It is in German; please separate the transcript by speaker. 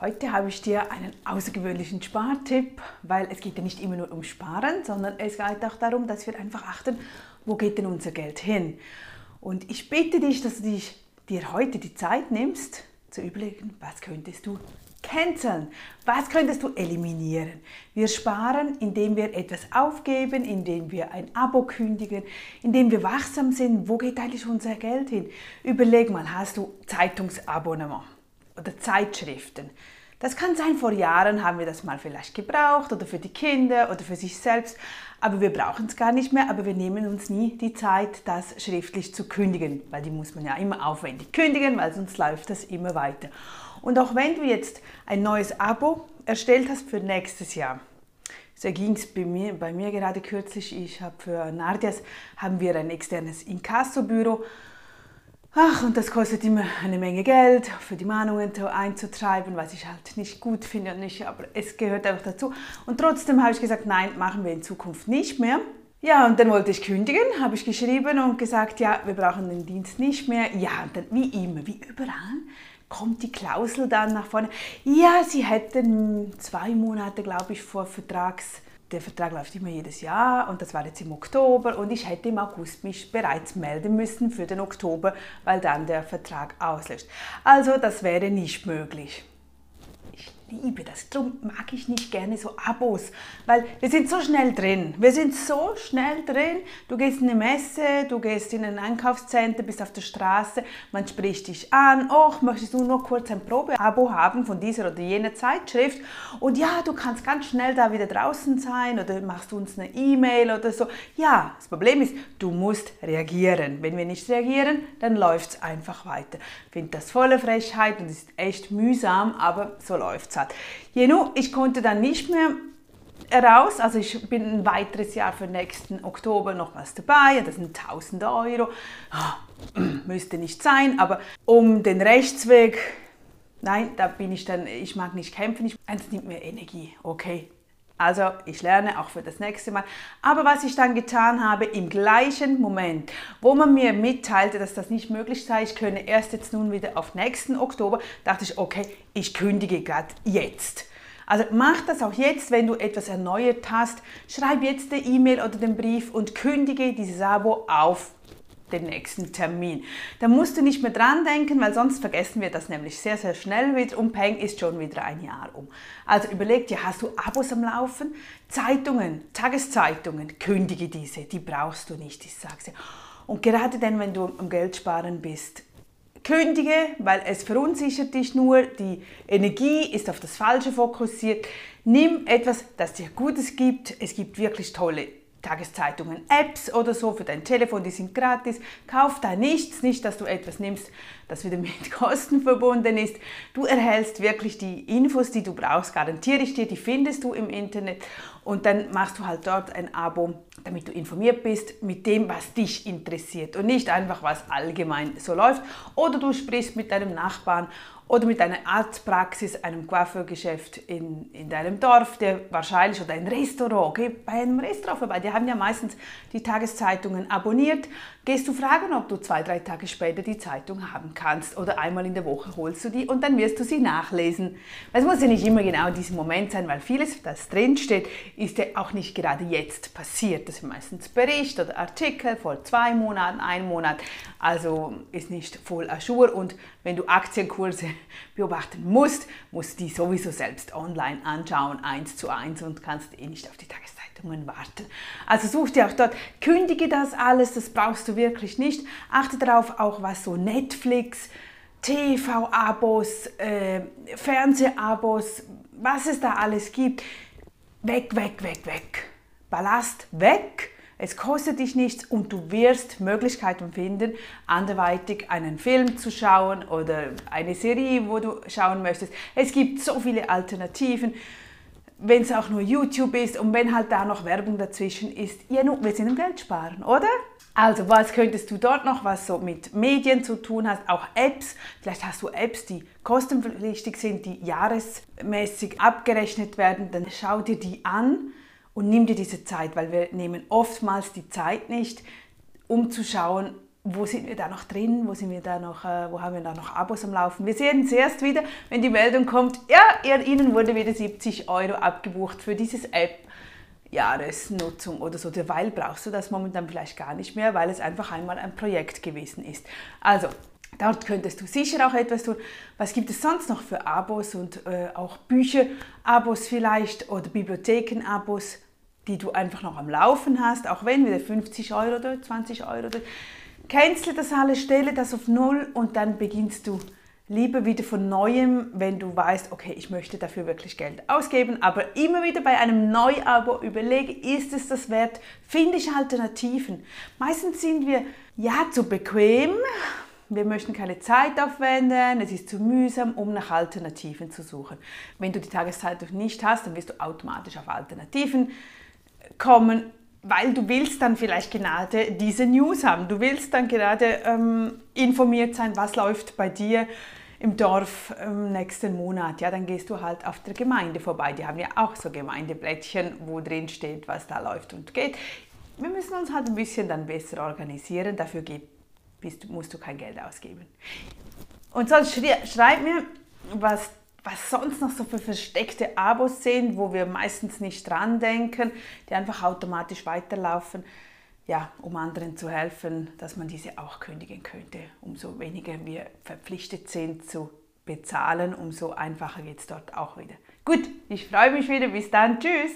Speaker 1: Heute habe ich dir einen außergewöhnlichen Spartipp, weil es geht ja nicht immer nur um Sparen, sondern es geht auch darum, dass wir einfach achten, wo geht denn unser Geld hin. Und ich bitte dich, dass du dich, dir heute die Zeit nimmst, zu überlegen, was könntest du canceln, was könntest du eliminieren. Wir sparen, indem wir etwas aufgeben, indem wir ein Abo kündigen, indem wir wachsam sind, wo geht eigentlich unser Geld hin. Überleg mal, hast du Zeitungsabonnement? Oder Zeitschriften. Das kann sein, vor Jahren haben wir das mal vielleicht gebraucht oder für die Kinder oder für sich selbst, aber wir brauchen es gar nicht mehr, aber wir nehmen uns nie die Zeit, das schriftlich zu kündigen, weil die muss man ja immer aufwendig kündigen, weil sonst läuft das immer weiter. Und auch wenn du jetzt ein neues Abo erstellt hast für nächstes Jahr, so ging es bei mir, bei mir gerade kürzlich, ich habe für Nardias, haben wir ein externes Inkassobüro Ach, und das kostet immer eine Menge Geld, für die Mahnungen einzutreiben, was ich halt nicht gut finde nicht, aber es gehört einfach dazu. Und trotzdem habe ich gesagt, nein, machen wir in Zukunft nicht mehr. Ja, und dann wollte ich kündigen, habe ich geschrieben und gesagt, ja, wir brauchen den Dienst nicht mehr. Ja, und dann wie immer, wie überall, kommt die Klausel dann nach vorne. Ja, sie hätten zwei Monate, glaube ich, vor Vertrags der Vertrag läuft immer jedes Jahr und das war jetzt im Oktober und ich hätte im August mich bereits melden müssen für den Oktober, weil dann der Vertrag auslöst. Also das wäre nicht möglich liebe das. Darum mag ich nicht gerne so Abos, weil wir sind so schnell drin. Wir sind so schnell drin. Du gehst in eine Messe, du gehst in ein Einkaufscenter, bist auf der Straße, man spricht dich an. Oh, möchtest du nur kurz ein Probeabo haben von dieser oder jener Zeitschrift? Und ja, du kannst ganz schnell da wieder draußen sein oder machst uns eine E-Mail oder so. Ja, das Problem ist, du musst reagieren. Wenn wir nicht reagieren, dann läuft es einfach weiter. Ich finde das volle Frechheit und ist echt mühsam, aber so läuft es hat. Jenu, ich konnte dann nicht mehr raus, also ich bin ein weiteres Jahr für nächsten Oktober noch was dabei, das sind 1000 Euro, oh, müsste nicht sein, aber um den Rechtsweg, nein, da bin ich dann, ich mag nicht kämpfen, ich, eins nimmt mir Energie, okay, also ich lerne auch für das nächste Mal. Aber was ich dann getan habe, im gleichen Moment, wo man mir mitteilte, dass das nicht möglich sei, ich könne erst jetzt nun wieder auf nächsten Oktober, dachte ich, okay, ich kündige gerade jetzt. Also mach das auch jetzt, wenn du etwas erneuert hast. Schreib jetzt die E-Mail oder den Brief und kündige dieses Abo auf den nächsten Termin. Da musst du nicht mehr dran denken, weil sonst vergessen wir das nämlich sehr, sehr schnell wieder und Peng ist schon wieder ein Jahr um. Also überleg dir, hast du Abos am Laufen? Zeitungen, Tageszeitungen, kündige diese, die brauchst du nicht, ich sag's dir. Und gerade dann, wenn du am Geld sparen bist, kündige, weil es verunsichert dich nur, die Energie ist auf das Falsche fokussiert. Nimm etwas, das dir Gutes gibt. Es gibt wirklich tolle Tageszeitungen, Apps oder so für dein Telefon, die sind gratis. Kauf da nichts, nicht, dass du etwas nimmst, das wieder mit Kosten verbunden ist. Du erhältst wirklich die Infos, die du brauchst, garantiere ich dir, die findest du im Internet und dann machst du halt dort ein Abo, damit du informiert bist mit dem, was dich interessiert und nicht einfach, was allgemein so läuft. Oder du sprichst mit deinem Nachbarn oder mit einer Arztpraxis, einem Coiffeurgeschäft in, in deinem Dorf, der wahrscheinlich oder ein Restaurant, geh bei einem Restaurant vorbei, die haben ja meistens die Tageszeitungen abonniert, gehst du fragen, ob du zwei, drei Tage später die Zeitung haben kannst oder einmal in der Woche holst du die und dann wirst du sie nachlesen. Es muss ja nicht immer genau in diesem Moment sein, weil vieles, das drinsteht, ist ja auch nicht gerade jetzt passiert. Das ist meistens Bericht oder Artikel vor zwei Monaten, ein Monat, also ist nicht voll ajour und wenn du Aktienkurse beobachten musst, musst du die sowieso selbst online anschauen, eins zu eins und kannst eh nicht auf die Tageszeitungen warten. Also such dir auch dort, kündige das alles, das brauchst du wirklich nicht. Achte darauf auch, was so Netflix, TV-Abos, äh, Fernseh-Abos, was es da alles gibt. Weg, weg, weg, weg. Ballast weg es kostet dich nichts und du wirst Möglichkeiten finden, anderweitig einen Film zu schauen oder eine Serie, wo du schauen möchtest. Es gibt so viele Alternativen, wenn es auch nur YouTube ist und wenn halt da noch Werbung dazwischen ist. Ja, nun, wir sind im Geld sparen, oder? Also, was könntest du dort noch, was so mit Medien zu tun hast? Auch Apps. Vielleicht hast du Apps, die kostenpflichtig sind, die jahresmäßig abgerechnet werden. Dann schau dir die an und nimm dir diese Zeit, weil wir nehmen oftmals die Zeit nicht, um zu schauen, wo sind wir da noch drin, wo, sind wir da noch, äh, wo haben wir da noch Abos am Laufen. Wir sehen es erst wieder, wenn die Meldung kommt, ja, Ihnen wurde wieder 70 Euro abgebucht für dieses App. Jahresnutzung oder so, derweil brauchst du das momentan vielleicht gar nicht mehr, weil es einfach einmal ein Projekt gewesen ist. Also, dort könntest du sicher auch etwas tun. Was gibt es sonst noch für Abos und äh, auch Bücher-Abos vielleicht oder Bibliotheken-Abos, die du einfach noch am Laufen hast, auch wenn wieder 50 Euro oder 20 Euro oder cancel das alles, stelle das auf Null und dann beginnst du lieber wieder von neuem, wenn du weißt, okay, ich möchte dafür wirklich Geld ausgeben, aber immer wieder bei einem Neuabo überlege, ist es das wert? Finde ich Alternativen? Meistens sind wir ja zu bequem, wir möchten keine Zeit aufwenden, es ist zu mühsam, um nach Alternativen zu suchen. Wenn du die Tageszeitung nicht hast, dann wirst du automatisch auf Alternativen kommen weil du willst dann vielleicht gerade diese News haben. Du willst dann gerade ähm, informiert sein, was läuft bei dir im Dorf im nächsten Monat. Ja, dann gehst du halt auf der Gemeinde vorbei. Die haben ja auch so Gemeindeblättchen, wo drin steht, was da läuft und geht. Wir müssen uns halt ein bisschen dann besser organisieren. Dafür musst du kein Geld ausgeben. Und sonst schreib mir, was was sonst noch so für versteckte Abos sind, wo wir meistens nicht dran denken, die einfach automatisch weiterlaufen, ja, um anderen zu helfen, dass man diese auch kündigen könnte. Umso weniger wir verpflichtet sind zu bezahlen, umso einfacher geht es dort auch wieder. Gut, ich freue mich wieder. Bis dann. Tschüss.